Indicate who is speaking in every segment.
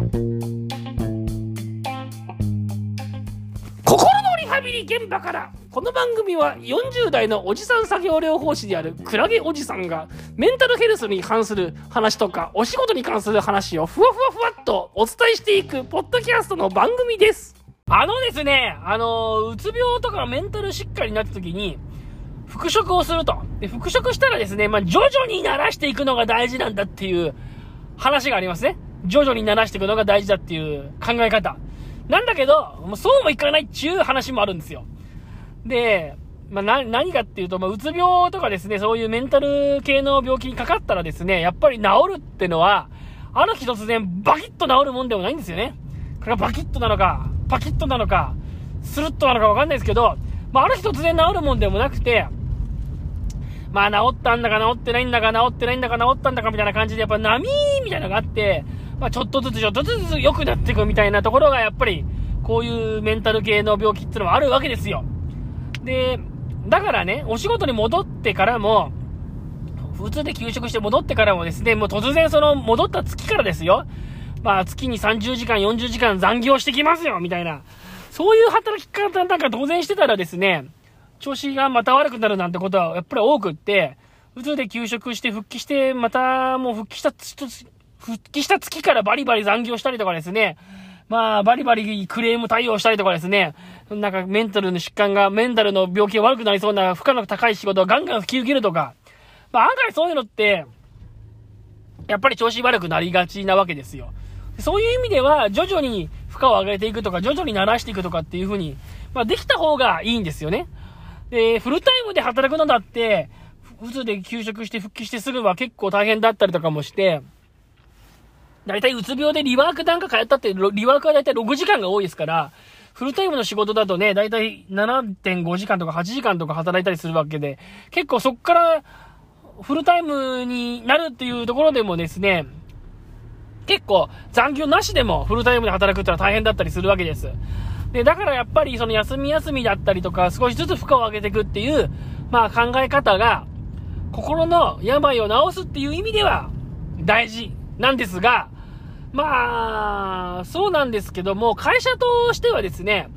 Speaker 1: 心のリハビリ現場からこの番組は40代のおじさん作業療法士であるクラゲおじさんがメンタルヘルスに関する話とかお仕事に関する話をふわふわふわっとお伝えしていくポッドキャストの番組ですあのですね、あのうつ病とかメンタル疾患になった時に復職をすると。で、復職したらですね、まあ、徐々に慣らしていくのが大事なんだっていう話がありますね。徐々に慣らしていくのが大事だっていう考え方。なんだけど、もうそうもいかないっていう話もあるんですよ。で、まあ、な、何かっていうと、まあ、うつ病とかですね、そういうメンタル系の病気にかかったらですね、やっぱり治るってのは、ある日突然バキッと治るもんでもないんですよね。これがバキッとなのか、パキッとなのか、スルッとなのかわかんないですけど、まあ、ある日突然治るもんでもなくて、まあ、治ったんだか治ってないんだか治ってないんだか治ったんだかみたいな感じで、やっぱ波みたいなのがあって、まあ、ちょっとずつちょっとずつ良くなっていくみたいなところが、やっぱり、こういうメンタル系の病気っていうのはあるわけですよ。で、だからね、お仕事に戻ってからも、普通で休職して戻ってからもですね、もう突然その戻った月からですよ。まあ月に30時間、40時間残業してきますよみたいな。そういう働き方なんか当然してたらですね、調子がまた悪くなるなんてことはやっぱり多くって、普通で休職して復帰して、またもう復帰した、復帰した月からバリバリ残業したりとかですね、まあ、バリバリクレーム対応したりとかですね、なんかメンタルの疾患が、メンタルの病気が悪くなりそうな負荷の高い仕事をガンガン引き受けるとか、まあ案外そういうのって、やっぱり調子悪くなりがちなわけですよ。そういう意味では、徐々に負荷を上げていくとか、徐々に慣らしていくとかっていう風に、まあできた方がいいんですよね。で、フルタイムで働くのだって、普通で休職して復帰してすぐは結構大変だったりとかもして、大体うつ病でリワークなんか通ったって、リワークは大体6時間が多いですから、フルタイムの仕事だとね、大体7.5時間とか8時間とか働いたりするわけで、結構そっからフルタイムになるっていうところでもですね、結構残業なしでもフルタイムで働くってのは大変だったりするわけです。で、だからやっぱりその休み休みだったりとか少しずつ負荷を上げていくっていう、まあ考え方が、心の病を治すっていう意味では大事なんですが、まあ、そうなんですけども、会社としてはですね、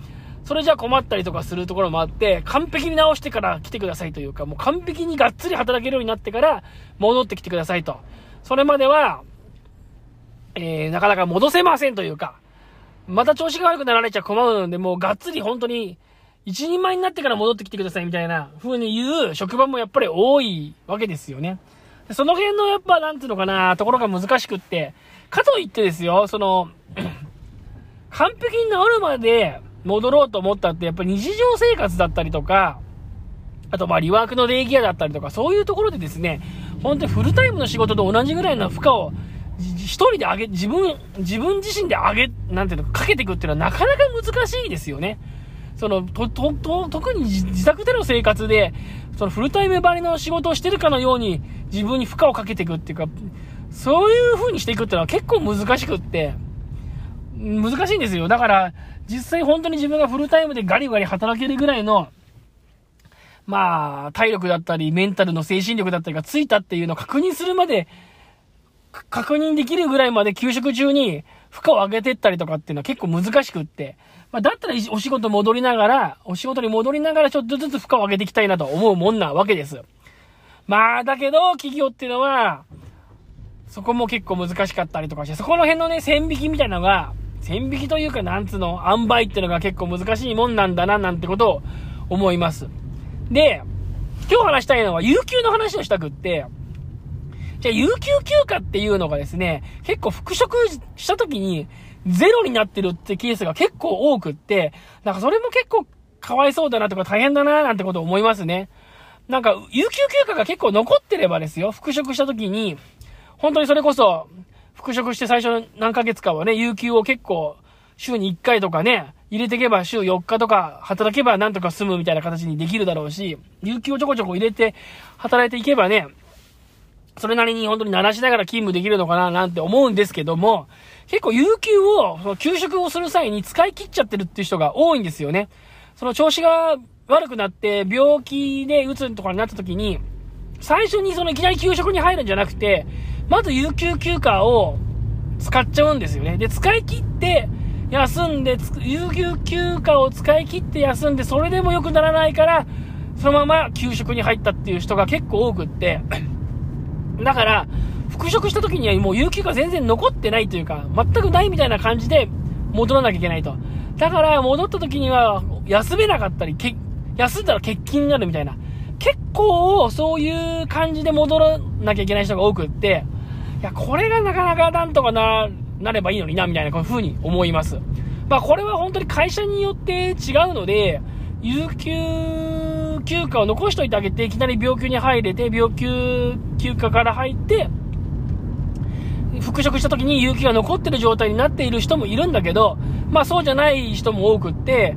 Speaker 1: それじゃ困ったりとかするところもあって、完璧に直してから来てくださいというか、もう完璧にがっつり働けるようになってから戻ってきてくださいと。それまでは、えー、なかなか戻せませんというか、また調子が悪くなられちゃ困るので、もうがっつり本当に、一人前になってから戻ってきてくださいみたいな風に言う職場もやっぱり多いわけですよね。その辺のやっぱ、なんていうのかな、ところが難しくって、かといってですよ、その、完璧に治るまで戻ろうと思ったって、やっぱり日常生活だったりとか、あとまあリワークのデイギアだったりとか、そういうところでですね、本当にフルタイムの仕事と同じぐらいの負荷を一人で上げ、自分、自分自身で上げ、なんていうの、かけていくっていうのはなかなか難しいですよね。その、と、と、と、特に自宅での生活で、そのフルタイムバリの仕事をしてるかのように自分に負荷をかけていくっていうか、そういう風にしていくっていうのは結構難しくって、難しいんですよ。だから、実際本当に自分がフルタイムでガリガリ働けるぐらいの、まあ、体力だったり、メンタルの精神力だったりがついたっていうのを確認するまで、確認できるぐらいまで給食中に負荷を上げてったりとかっていうのは結構難しくって。まあ、だったらお仕事戻りながら、お仕事に戻りながらちょっとずつ負荷を上げていきたいなと思うもんなわけです。まあ、だけど、企業っていうのは、そこも結構難しかったりとかして、そこの辺のね、線引きみたいなのが、線引きというか、なんつうの、塩梅っていうのが結構難しいもんなんだな、なんてことを思います。で、今日話したいのは、有給の話をしたくって、じゃあ、有給休暇っていうのがですね、結構復職した時に、ゼロになってるってケースが結構多くって、なんかそれも結構かわいそうだなとか大変だななんてこと思いますね。なんか、有給休暇が結構残ってればですよ、復職した時に、本当にそれこそ、復職して最初の何ヶ月かはね、有給を結構、週に1回とかね、入れていけば週4日とか働けばなんとか済むみたいな形にできるだろうし、有給をちょこちょこ入れて働いていけばね、それなりに本当に鳴らしながら勤務できるのかななんて思うんですけども、結構有給を、その休職をする際に使い切っちゃってるっていう人が多いんですよね。その調子が悪くなって病気で打つとかになった時に、最初にそのいきなり休職に入るんじゃなくて、まず有給休暇を使っちゃうんですよね。で、使い切って休んで、有給休暇を使い切って休んで、それでも良くならないから、そのまま給食に入ったっていう人が結構多くって、だから、復職した時にはもう有給が全然残ってないというか、全くないみたいな感じで戻らなきゃいけないと。だから戻った時には休めなかったり、休んだら欠勤になるみたいな。結構そういう感じで戻らなきゃいけない人が多くって、いや、これがなかなかなんとかな、なればいいのにな、みたいなこういう風に思います。まあこれは本当に会社によって違うので、有給休暇を残しといてあげて、いきなり病休に入れて、病休休暇から入って、復職した時に有給が残ってる状態になっている人もいるんだけど、まあそうじゃない人も多くって、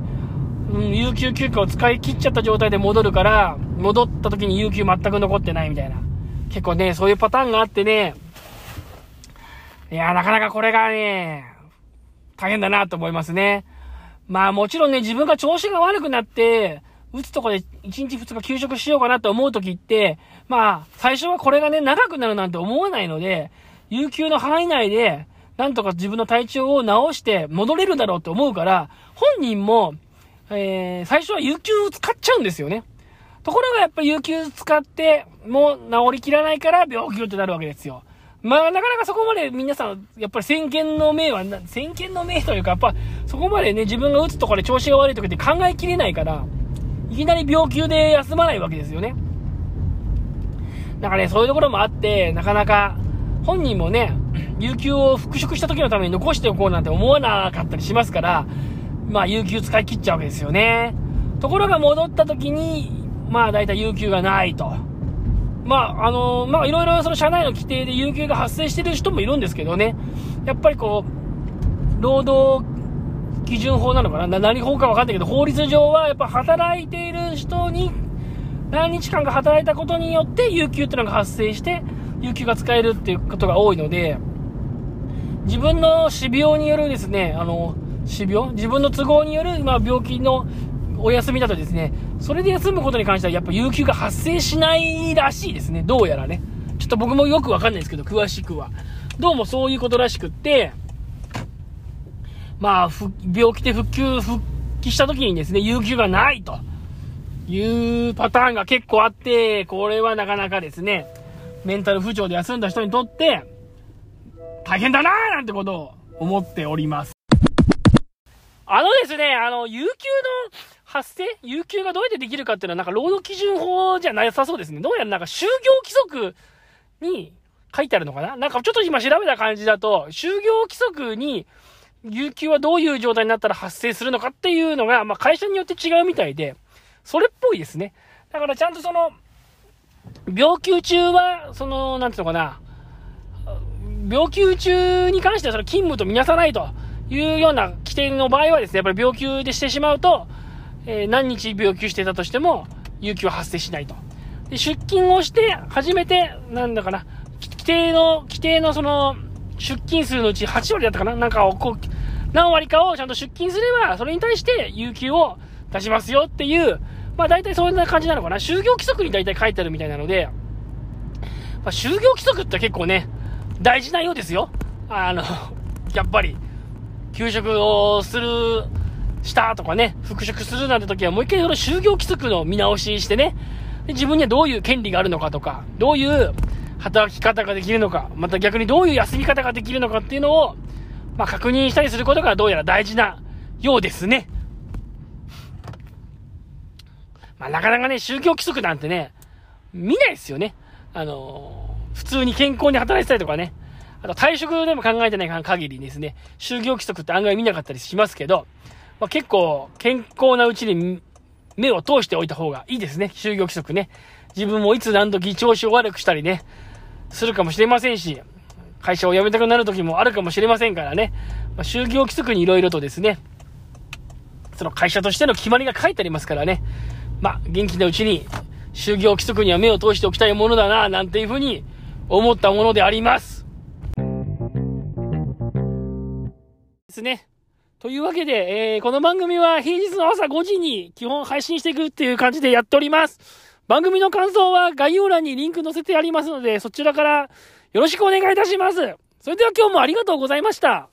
Speaker 1: うん、有給休暇を使い切っちゃった状態で戻るから、戻った時に有給全く残ってないみたいな。結構ね、そういうパターンがあってね、いや、なかなかこれがね、大変だなと思いますね。まあもちろんね、自分が調子が悪くなって、打つとこで1日2日休職しようかなと思う時って、まあ、最初はこれがね、長くなるなんて思わないので、有給の範囲内で、なんとか自分の体調を治して戻れるだろうと思うから、本人も、えー、最初は有給を使っちゃうんですよね。ところがやっぱ有給使って、もう治りきらないから病気ってなるわけですよ。まあ、なかなかそこまで皆さん、やっぱり先見の明は、先見の明というか、やっぱ、そこまでね、自分が打つところで調子が悪い時って考えきれないから、きなり病気で休まないわけですよね。だからね、そういうところもあって、なかなか、本人もね、有給を復職した時のために残しておこうなんて思わなかったりしますから、まあ、有給使い切っちゃうわけですよね。ところが戻った時に、まあ、大体有給がないと。まあ、あのー、まあ、いろいろその社内の規定で有給が発生してる人もいるんですけどね。やっぱりこう、労働基準法なのかな？何法かわかんないけど、法律上はやっぱ働いている人に何日間か働いたことによって有給っていうのが発生して、有給が使えるっていうことが多いので、自分の死病によるですね、あの、死病？自分の都合による、まあ、病気のお休みだとですね、それで休むことに関してはやっぱ有給が発生しないらしいですね。どうやらね。ちょっと僕もよくわかんないですけど、詳しくは。どうもそういうことらしくって、まあ、病気で復旧、復帰した時にですね、有給がないというパターンが結構あって、これはなかなかですね、メンタル不調で休んだ人にとって、大変だなーなんてことを思っております。あのですね、あの、有給の発生有給がどうやってできるかっていうのは、なんか労働基準法じゃなさそうですね。どうやらなんか就業規則に書いてあるのかななんかちょっと今調べた感じだと、就業規則に、有給はどういう状態になったら発生するのかっていうのが、まあ、会社によって違うみたいで、それっぽいですね。だからちゃんとその、病休中は、その、なんていうのかな、病休中に関してはその勤務とみなさないというような規定の場合はですね、やっぱり病休でしてしまうと、えー、何日病休してたとしても、有給は発生しないと。で、出勤をして、初めて、なんだかな、規定の、規定のその、出勤数のうち8割だったかななんかをこう、何割かをちゃんと出勤すれば、それに対して有給を出しますよっていう、まあ大体そんな感じなのかな。就業規則に大体書いてあるみたいなので、まあ、就業規則って結構ね、大事なようですよ。あの、やっぱり、休職をする、したとかね、復職するなんて時はもう一回その就業規則の見直ししてね、自分にはどういう権利があるのかとか、どういう働き方ができるのか、また逆にどういう休み方ができるのかっていうのを、まあ、確認したりすることがどうやら大事なようですね。まあ、なかなかね、宗教規則なんてね、見ないですよね。あのー、普通に健康に働いてたりとかね。あと退職でも考えてない限りですね、就業規則って案外見なかったりしますけど、まあ、結構健康なうちに目を通しておいた方がいいですね、就業規則ね。自分もいつ何時調子を悪くしたりね、するかもしれませんし、会社を辞めたくなる時もあるかもしれませんからね、まあ、就業規則に色々とですね、その会社としての決まりが書いてありますからね、まあ、元気なうちに、就業規則には目を通しておきたいものだな、なんていうふうに思ったものであります。ですね。というわけで、えー、この番組は平日の朝5時に基本配信していくっていう感じでやっております。番組の感想は概要欄にリンク載せてありますので、そちらからよろしくお願いいたします。それでは今日もありがとうございました。